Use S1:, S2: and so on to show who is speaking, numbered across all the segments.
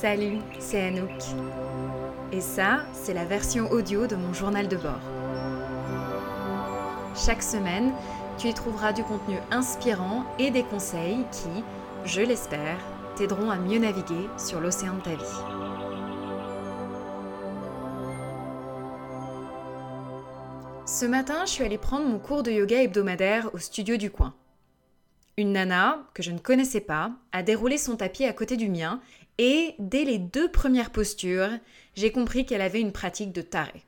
S1: Salut, c'est Anouk. Et ça, c'est la version audio de mon journal de bord. Chaque semaine, tu y trouveras du contenu inspirant et des conseils qui, je l'espère, t'aideront à mieux naviguer sur l'océan de ta vie. Ce matin, je suis allée prendre mon cours de yoga hebdomadaire au studio du coin. Une nana, que je ne connaissais pas, a déroulé son tapis à côté du mien et dès les deux premières postures, j'ai compris qu'elle avait une pratique de taré.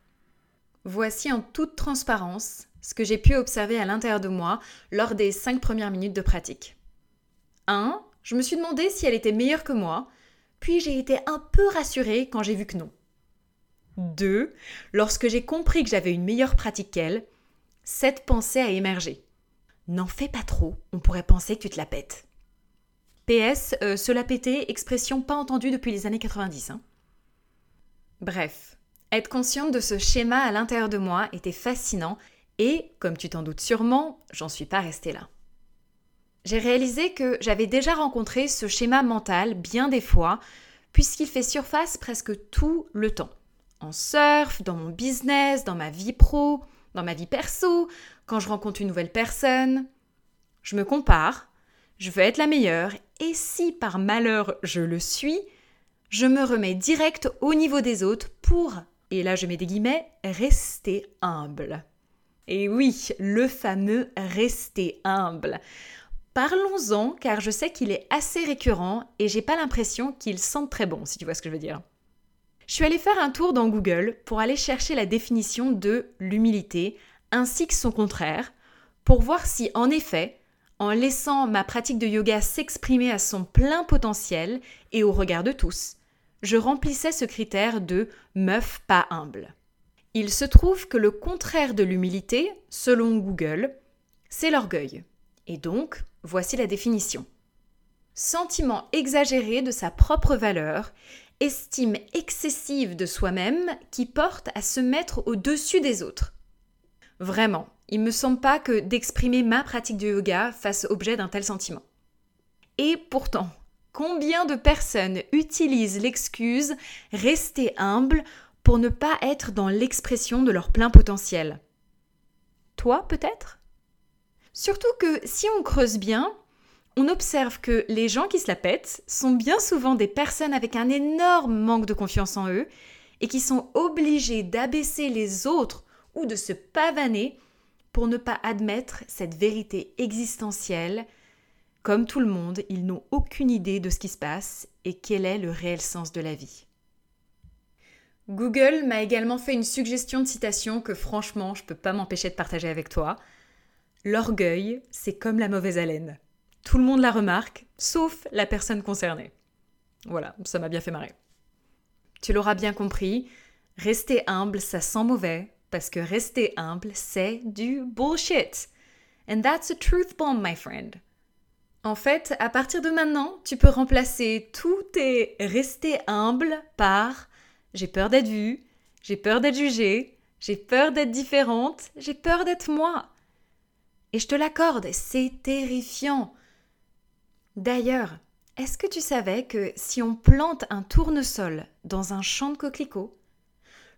S1: Voici en toute transparence ce que j'ai pu observer à l'intérieur de moi lors des cinq premières minutes de pratique. 1. Je me suis demandé si elle était meilleure que moi, puis j'ai été un peu rassurée quand j'ai vu que non. 2. Lorsque j'ai compris que j'avais une meilleure pratique qu'elle, cette pensée a émergé. N'en fais pas trop, on pourrait penser que tu te la pètes. PS, euh, se expression pas entendue depuis les années 90. Hein. Bref, être consciente de ce schéma à l'intérieur de moi était fascinant et, comme tu t'en doutes sûrement, j'en suis pas restée là. J'ai réalisé que j'avais déjà rencontré ce schéma mental bien des fois, puisqu'il fait surface presque tout le temps. En surf, dans mon business, dans ma vie pro, dans ma vie perso, quand je rencontre une nouvelle personne. Je me compare, je veux être la meilleure, et si par malheur je le suis, je me remets direct au niveau des autres pour, et là je mets des guillemets, rester humble. Et oui, le fameux rester humble. Parlons-en car je sais qu'il est assez récurrent et j'ai pas l'impression qu'il sente très bon, si tu vois ce que je veux dire. Je suis allée faire un tour dans Google pour aller chercher la définition de l'humilité ainsi que son contraire pour voir si en effet en laissant ma pratique de yoga s'exprimer à son plein potentiel et au regard de tous, je remplissais ce critère de meuf pas humble. Il se trouve que le contraire de l'humilité, selon Google, c'est l'orgueil. Et donc, voici la définition. Sentiment exagéré de sa propre valeur, estime excessive de soi-même qui porte à se mettre au-dessus des autres. Vraiment, il me semble pas que d'exprimer ma pratique de yoga fasse objet d'un tel sentiment. Et pourtant, combien de personnes utilisent l'excuse rester humble pour ne pas être dans l'expression de leur plein potentiel? Toi, peut-être? Surtout que si on creuse bien, on observe que les gens qui se la pètent sont bien souvent des personnes avec un énorme manque de confiance en eux et qui sont obligés d'abaisser les autres ou de se pavaner pour ne pas admettre cette vérité existentielle. Comme tout le monde, ils n'ont aucune idée de ce qui se passe et quel est le réel sens de la vie. Google m'a également fait une suggestion de citation que franchement je ne peux pas m'empêcher de partager avec toi. L'orgueil, c'est comme la mauvaise haleine. Tout le monde la remarque, sauf la personne concernée. Voilà, ça m'a bien fait marrer. Tu l'auras bien compris, rester humble, ça sent mauvais, parce que rester humble, c'est du bullshit. And that's a truth bomb, my friend. En fait, à partir de maintenant, tu peux remplacer tout tes rester humble par j'ai peur d'être vue, j'ai peur d'être jugée, j'ai peur d'être différente, j'ai peur d'être moi. Et je te l'accorde, c'est terrifiant. D'ailleurs, est-ce que tu savais que si on plante un tournesol dans un champ de coquelicots,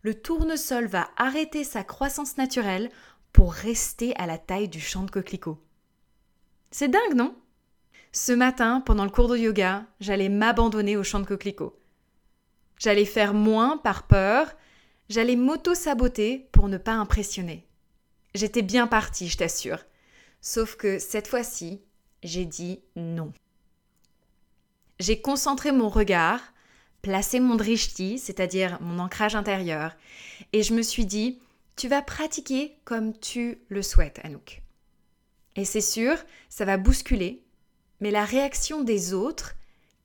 S1: le tournesol va arrêter sa croissance naturelle pour rester à la taille du champ de coquelicot. C'est dingue, non? Ce matin, pendant le cours de yoga, j'allais m'abandonner au champ de coquelicot. J'allais faire moins par peur, j'allais m'auto-saboter pour ne pas impressionner. J'étais bien partie, je t'assure. Sauf que cette fois-ci, j'ai dit non. J'ai concentré mon regard placer mon drishti, c'est-à-dire mon ancrage intérieur, et je me suis dit, tu vas pratiquer comme tu le souhaites, Anouk. Et c'est sûr, ça va bousculer, mais la réaction des autres,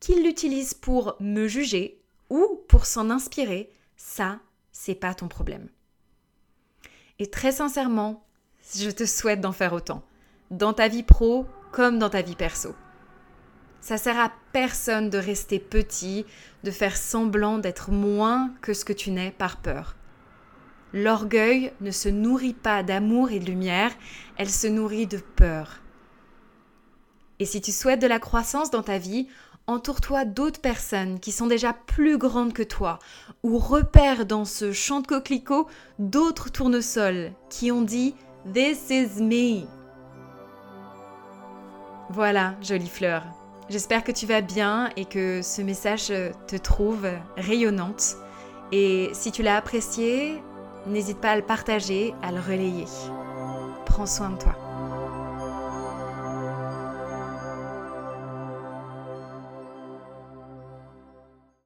S1: qu'ils l'utilisent pour me juger ou pour s'en inspirer, ça, c'est pas ton problème. Et très sincèrement, je te souhaite d'en faire autant, dans ta vie pro comme dans ta vie perso. Ça sert à personne de rester petit, de faire semblant d'être moins que ce que tu n'es par peur. L'orgueil ne se nourrit pas d'amour et de lumière, elle se nourrit de peur. Et si tu souhaites de la croissance dans ta vie, entoure-toi d'autres personnes qui sont déjà plus grandes que toi, ou repère dans ce champ de coquelicots d'autres tournesols qui ont dit This is me. Voilà, jolie fleur. J'espère que tu vas bien et que ce message te trouve rayonnante. Et si tu l'as apprécié, n'hésite pas à le partager, à le relayer. Prends soin de toi.